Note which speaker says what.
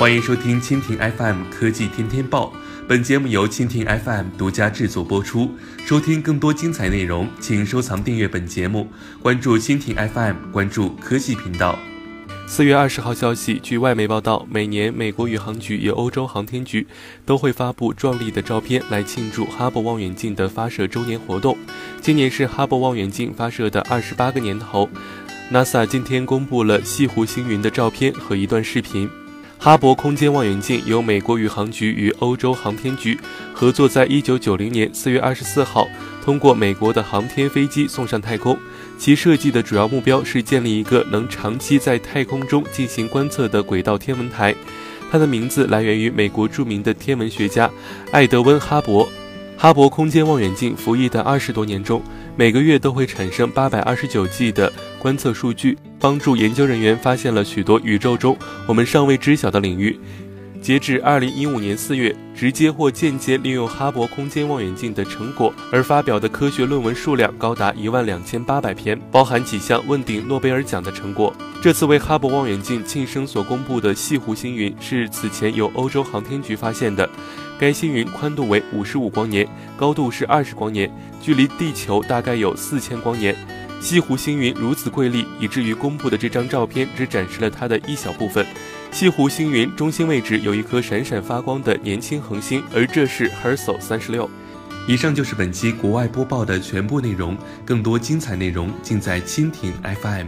Speaker 1: 欢迎收听蜻蜓 FM 科技天天报，本节目由蜻蜓 FM 独家制作播出。收听更多精彩内容，请收藏订阅本节目，关注蜻蜓 FM，关注科技频道。
Speaker 2: 四月二十号消息，据外媒报道，每年美国宇航局与欧洲航天局都会发布壮丽的照片来庆祝哈勃望远镜的发射周年活动。今年是哈勃望远镜发射的二十八个年头。NASA 今天公布了西湖星云的照片和一段视频。哈勃空间望远镜由美国宇航局与欧洲航天局合作，在一九九零年四月二十四号通过美国的航天飞机送上太空。其设计的主要目标是建立一个能长期在太空中进行观测的轨道天文台。它的名字来源于美国著名的天文学家艾德温·哈勃。哈勃空间望远镜服役的二十多年中，每个月都会产生八百二十九 G 的观测数据，帮助研究人员发现了许多宇宙中我们尚未知晓的领域。截至二零一五年四月，直接或间接利用哈勃空间望远镜的成果而发表的科学论文数量高达一万两千八百篇，包含几项问鼎诺贝尔奖的成果。这次为哈勃望远镜庆生所公布的西湖星云是此前由欧洲航天局发现的，该星云宽度为五十五光年，高度是二十光年，距离地球大概有四千光年。西湖星云如此瑰丽，以至于公布的这张照片只展示了它的一小部分。西湖星云中心位置有一颗闪闪发光的年轻恒星，而这是 Herschel 三十六。
Speaker 1: 以上就是本期国外播报的全部内容，更多精彩内容尽在蜻蜓 FM。